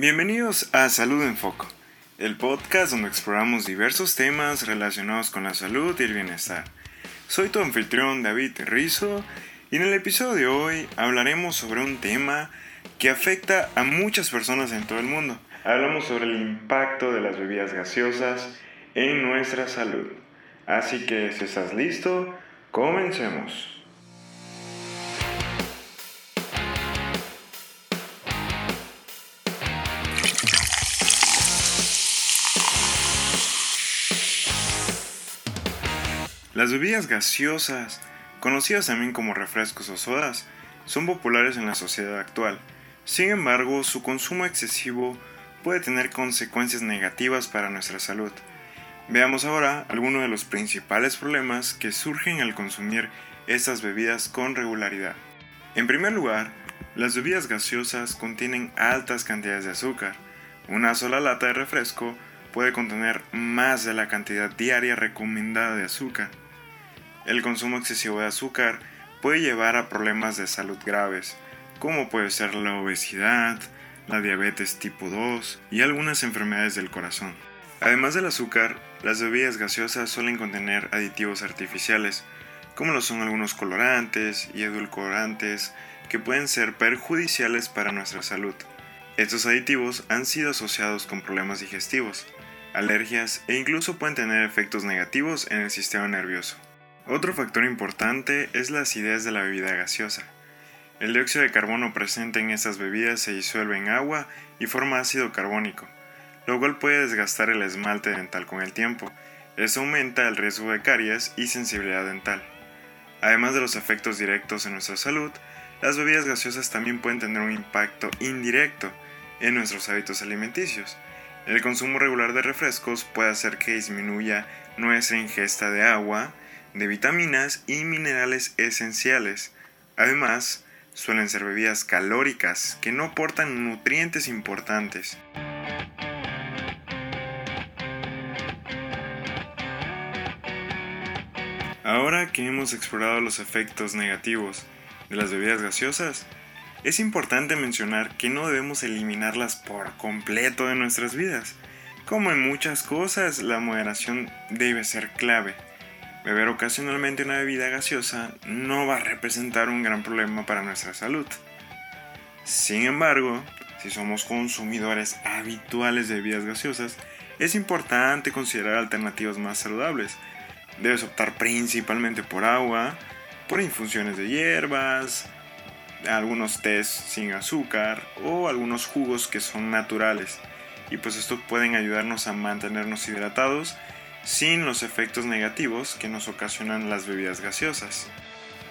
Bienvenidos a Salud en Foco, el podcast donde exploramos diversos temas relacionados con la salud y el bienestar. Soy tu anfitrión David Rizzo y en el episodio de hoy hablaremos sobre un tema que afecta a muchas personas en todo el mundo. Hablamos sobre el impacto de las bebidas gaseosas en nuestra salud. Así que si estás listo, comencemos. Las bebidas gaseosas, conocidas también como refrescos o sodas, son populares en la sociedad actual. Sin embargo, su consumo excesivo puede tener consecuencias negativas para nuestra salud. Veamos ahora algunos de los principales problemas que surgen al consumir estas bebidas con regularidad. En primer lugar, las bebidas gaseosas contienen altas cantidades de azúcar. Una sola lata de refresco puede contener más de la cantidad diaria recomendada de azúcar. El consumo excesivo de azúcar puede llevar a problemas de salud graves, como puede ser la obesidad, la diabetes tipo 2 y algunas enfermedades del corazón. Además del azúcar, las bebidas gaseosas suelen contener aditivos artificiales, como lo son algunos colorantes y edulcorantes que pueden ser perjudiciales para nuestra salud. Estos aditivos han sido asociados con problemas digestivos, alergias e incluso pueden tener efectos negativos en el sistema nervioso. Otro factor importante es la acidez de la bebida gaseosa. El dióxido de carbono presente en estas bebidas se disuelve en agua y forma ácido carbónico, lo cual puede desgastar el esmalte dental con el tiempo. Eso aumenta el riesgo de caries y sensibilidad dental. Además de los efectos directos en nuestra salud, las bebidas gaseosas también pueden tener un impacto indirecto en nuestros hábitos alimenticios. El consumo regular de refrescos puede hacer que disminuya nuestra ingesta de agua, de vitaminas y minerales esenciales. Además, suelen ser bebidas calóricas que no aportan nutrientes importantes. Ahora que hemos explorado los efectos negativos de las bebidas gaseosas, es importante mencionar que no debemos eliminarlas por completo de nuestras vidas. Como en muchas cosas, la moderación debe ser clave. Beber ocasionalmente una bebida gaseosa no va a representar un gran problema para nuestra salud. Sin embargo, si somos consumidores habituales de bebidas gaseosas, es importante considerar alternativas más saludables. Debes optar principalmente por agua, por infusiones de hierbas, algunos tés sin azúcar o algunos jugos que son naturales. Y pues estos pueden ayudarnos a mantenernos hidratados sin los efectos negativos que nos ocasionan las bebidas gaseosas.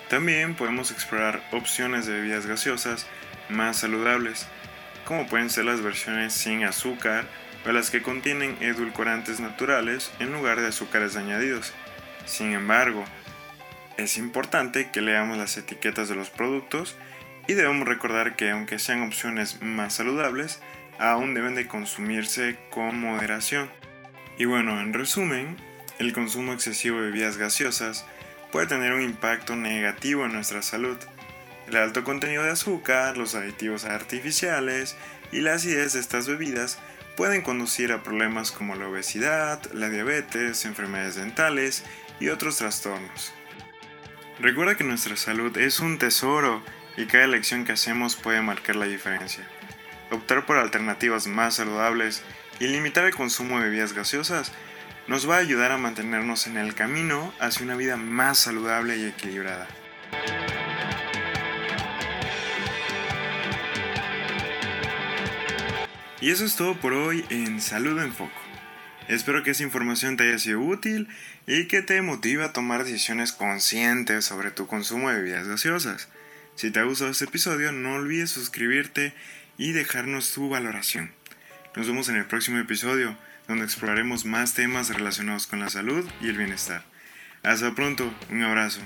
También podemos explorar opciones de bebidas gaseosas más saludables, como pueden ser las versiones sin azúcar o las que contienen edulcorantes naturales en lugar de azúcares añadidos. Sin embargo, es importante que leamos las etiquetas de los productos y debemos recordar que aunque sean opciones más saludables, aún deben de consumirse con moderación. Y bueno, en resumen, el consumo excesivo de bebidas gaseosas puede tener un impacto negativo en nuestra salud. El alto contenido de azúcar, los aditivos artificiales y la acidez de estas bebidas pueden conducir a problemas como la obesidad, la diabetes, enfermedades dentales y otros trastornos. Recuerda que nuestra salud es un tesoro y cada elección que hacemos puede marcar la diferencia. Optar por alternativas más saludables y limitar el consumo de bebidas gaseosas nos va a ayudar a mantenernos en el camino hacia una vida más saludable y equilibrada. Y eso es todo por hoy en Salud en Foco. Espero que esa información te haya sido útil y que te motive a tomar decisiones conscientes sobre tu consumo de bebidas gaseosas. Si te ha gustado este episodio, no olvides suscribirte y dejarnos tu valoración. Nos vemos en el próximo episodio, donde exploraremos más temas relacionados con la salud y el bienestar. Hasta pronto, un abrazo.